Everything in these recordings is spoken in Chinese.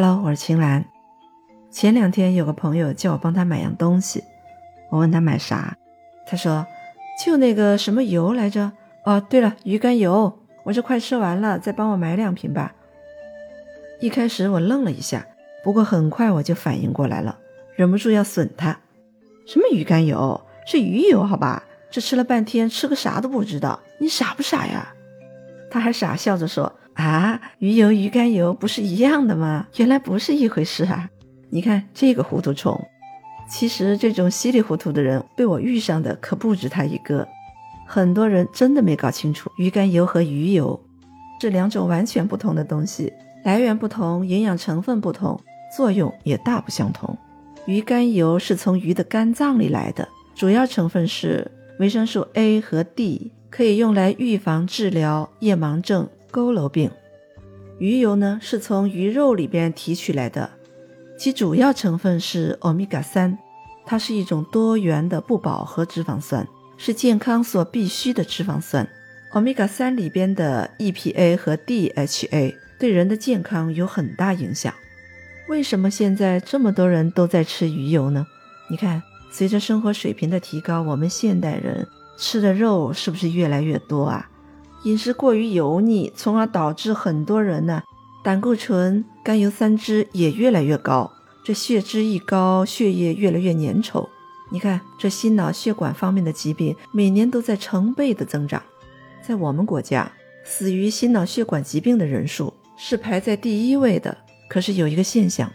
Hello，我是秦岚。前两天有个朋友叫我帮他买样东西，我问他买啥，他说就那个什么油来着？哦，对了，鱼肝油。我这快吃完了，再帮我买两瓶吧。一开始我愣了一下，不过很快我就反应过来了，忍不住要损他。什么鱼肝油？是鱼油好吧？这吃了半天，吃个啥都不知道，你傻不傻呀？他还傻笑着说。啊，鱼油、鱼肝油不是一样的吗？原来不是一回事啊！你看这个糊涂虫。其实这种稀里糊涂的人被我遇上的可不止他一个。很多人真的没搞清楚，鱼肝油和鱼油这两种完全不同的东西，来源不同，营养成分不同，作用也大不相同。鱼肝油是从鱼的肝脏里来的，主要成分是维生素 A 和 D，可以用来预防、治疗夜盲症。佝偻病，鱼油呢是从鱼肉里边提取来的，其主要成分是欧米伽三，它是一种多元的不饱和脂肪酸，是健康所必需的脂肪酸。欧米伽三里边的 EPA 和 DHA 对人的健康有很大影响。为什么现在这么多人都在吃鱼油呢？你看，随着生活水平的提高，我们现代人吃的肉是不是越来越多啊？饮食过于油腻，从而导致很多人呢胆固醇、甘油三酯也越来越高。这血脂一高，血液越来越粘稠。你看，这心脑血管方面的疾病每年都在成倍的增长。在我们国家，死于心脑血管疾病的人数是排在第一位的。可是有一个现象，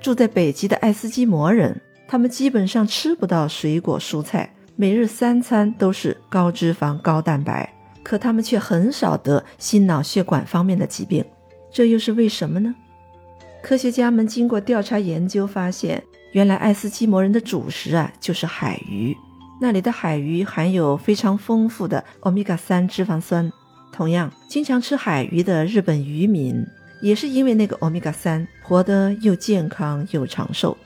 住在北极的爱斯基摩人，他们基本上吃不到水果蔬菜，每日三餐都是高脂肪、高蛋白。可他们却很少得心脑血管方面的疾病，这又是为什么呢？科学家们经过调查研究发现，原来爱斯基摩人的主食啊就是海鱼，那里的海鱼含有非常丰富的欧米伽三脂肪酸。同样，经常吃海鱼的日本渔民也是因为那个欧米伽三，活得又健康又长寿。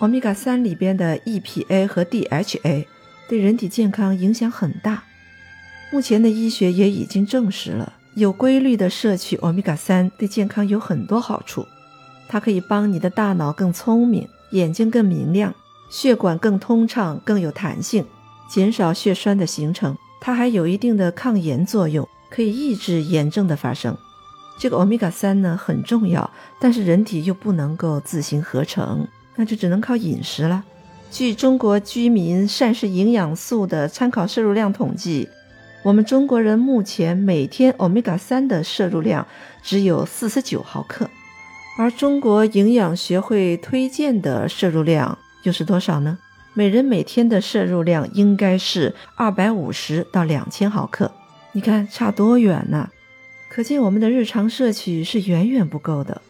欧米伽三里边的 EPA 和 DHA 对人体健康影响很大。目前的医学也已经证实了，有规律的摄取欧米伽三对健康有很多好处。它可以帮你的大脑更聪明，眼睛更明亮，血管更通畅，更有弹性，减少血栓的形成。它还有一定的抗炎作用，可以抑制炎症的发生。这个欧米伽三呢很重要，但是人体又不能够自行合成，那就只能靠饮食了。据中国居民膳食营养素的参考摄入量统计。我们中国人目前每天欧米伽三的摄入量只有四十九毫克，而中国营养学会推荐的摄入量又是多少呢？每人每天的摄入量应该是二百五十到两千毫克，你看差多远呢？可见我们的日常摄取是远远不够的。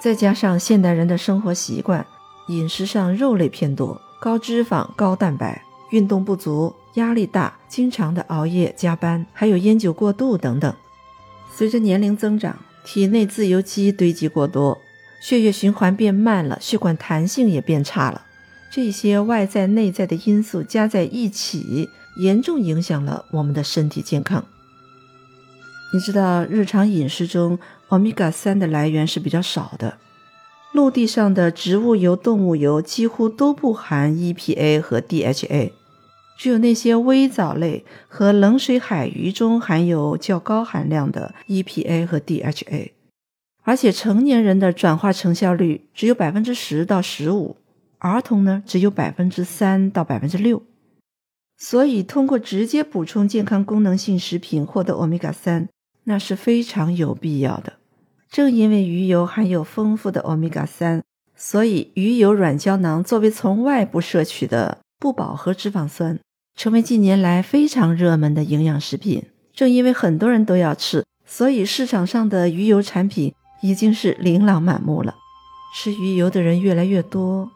再加上现代人的生活习惯，饮食上肉类偏多，高脂肪、高蛋白，运动不足。压力大，经常的熬夜加班，还有烟酒过度等等。随着年龄增长，体内自由基堆积过多，血液循环变慢了，血管弹性也变差了。这些外在内在的因素加在一起，严重影响了我们的身体健康。你知道，日常饮食中欧米伽三的来源是比较少的，陆地上的植物油、动物油几乎都不含 EPA 和 DHA。只有那些微藻类和冷水海鱼中含有较高含量的 EPA 和 DHA，而且成年人的转化成效率只有百分之十到十五，儿童呢只有百分之三到百分之六。所以，通过直接补充健康功能性食品获得欧米伽三，那是非常有必要的。正因为鱼油含有丰富的欧米伽三，所以鱼油软胶囊作为从外部摄取的。不饱和脂肪酸成为近年来非常热门的营养食品。正因为很多人都要吃，所以市场上的鱼油产品已经是琳琅满目了。吃鱼油的人越来越多，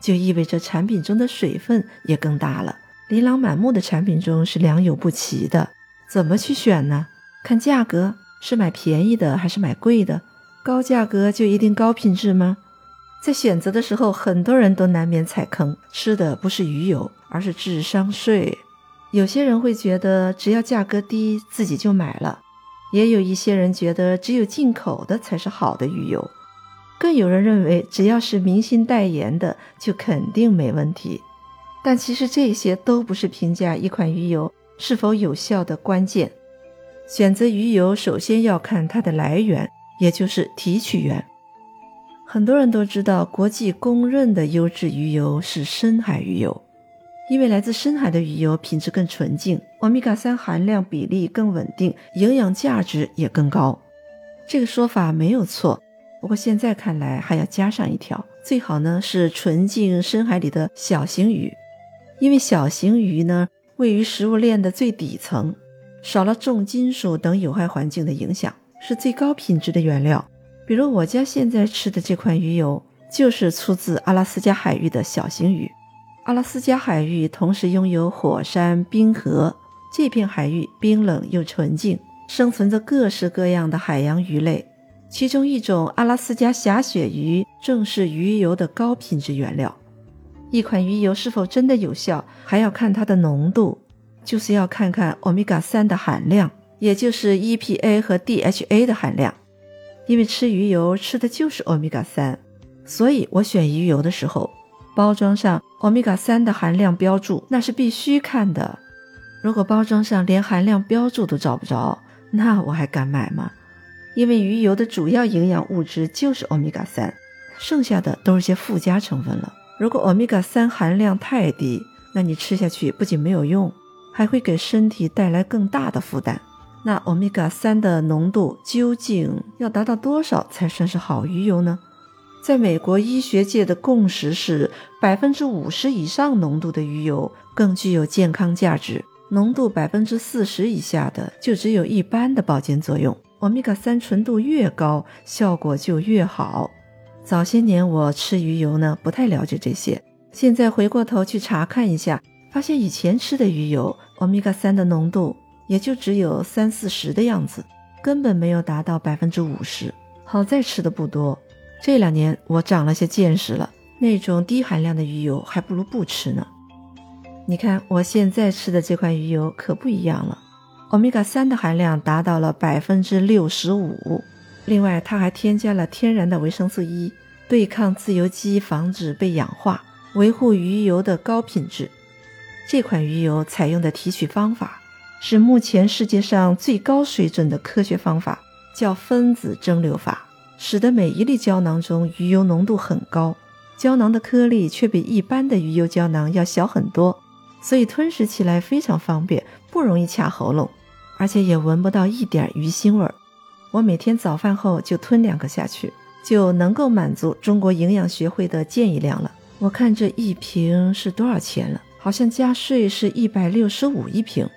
就意味着产品中的水分也更大了。琳琅满目的产品中是良莠不齐的，怎么去选呢？看价格，是买便宜的还是买贵的？高价格就一定高品质吗？在选择的时候，很多人都难免踩坑，吃的不是鱼油，而是智商税。有些人会觉得只要价格低，自己就买了；也有一些人觉得只有进口的才是好的鱼油。更有人认为只要是明星代言的就肯定没问题。但其实这些都不是评价一款鱼油是否有效的关键。选择鱼油首先要看它的来源，也就是提取源。很多人都知道，国际公认的优质鱼油是深海鱼油，因为来自深海的鱼油品质更纯净，欧米伽三含量比例更稳定，营养价值也更高。这个说法没有错，不过现在看来还要加上一条，最好呢是纯净深海里的小型鱼，因为小型鱼呢位于食物链的最底层，少了重金属等有害环境的影响，是最高品质的原料。比如我家现在吃的这款鱼油，就是出自阿拉斯加海域的小型鱼。阿拉斯加海域同时拥有火山、冰河，这片海域冰冷又纯净，生存着各式各样的海洋鱼类。其中一种阿拉斯加狭鳕鱼正是鱼油的高品质原料。一款鱼油是否真的有效，还要看它的浓度，就是要看看欧米伽三的含量，也就是 EPA 和 DHA 的含量。因为吃鱼油吃的就是欧米伽三，所以我选鱼油的时候，包装上欧米伽三的含量标注那是必须看的。如果包装上连含量标注都找不着，那我还敢买吗？因为鱼油的主要营养物质就是欧米伽三，剩下的都是些附加成分了。如果欧米伽三含量太低，那你吃下去不仅没有用，还会给身体带来更大的负担。那欧米伽三的浓度究竟要达到多少才算是好鱼油呢？在美国医学界的共识是，百分之五十以上浓度的鱼油更具有健康价值，浓度百分之四十以下的就只有一般的保健作用。欧米伽三纯度越高，效果就越好。早些年我吃鱼油呢，不太了解这些，现在回过头去查看一下，发现以前吃的鱼油欧米伽三的浓度。也就只有三四十的样子，根本没有达到百分之五十。好在吃的不多，这两年我长了些见识了，那种低含量的鱼油还不如不吃呢。你看我现在吃的这款鱼油可不一样了，欧米伽三的含量达到了百分之六十五，另外它还添加了天然的维生素 E，对抗自由基，防止被氧化，维护鱼油的高品质。这款鱼油采用的提取方法。是目前世界上最高水准的科学方法，叫分子蒸馏法，使得每一粒胶囊中鱼油浓度很高，胶囊的颗粒却比一般的鱼油胶囊要小很多，所以吞食起来非常方便，不容易卡喉咙，而且也闻不到一点鱼腥味儿。我每天早饭后就吞两个下去，就能够满足中国营养学会的建议量了。我看这一瓶是多少钱了？好像加税是一百六十五一瓶。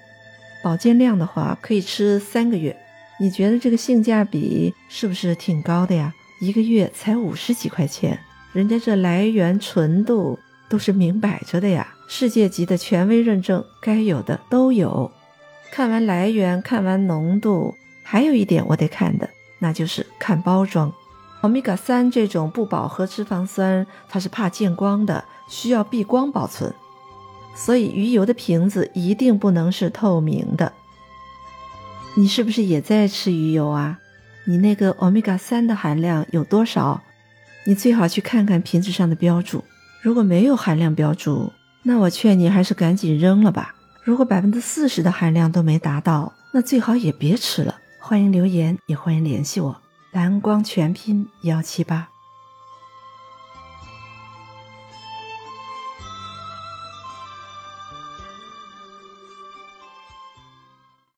保健量的话，可以吃三个月。你觉得这个性价比是不是挺高的呀？一个月才五十几块钱，人家这来源纯度都是明摆着的呀，世界级的权威认证，该有的都有。看完来源，看完浓度，还有一点我得看的，那就是看包装。欧米伽三这种不饱和脂肪酸，它是怕见光的，需要避光保存。所以鱼油的瓶子一定不能是透明的。你是不是也在吃鱼油啊？你那个欧米伽三的含量有多少？你最好去看看瓶子上的标注。如果没有含量标注，那我劝你还是赶紧扔了吧。如果百分之四十的含量都没达到，那最好也别吃了。欢迎留言，也欢迎联系我。蓝光全拼幺七八。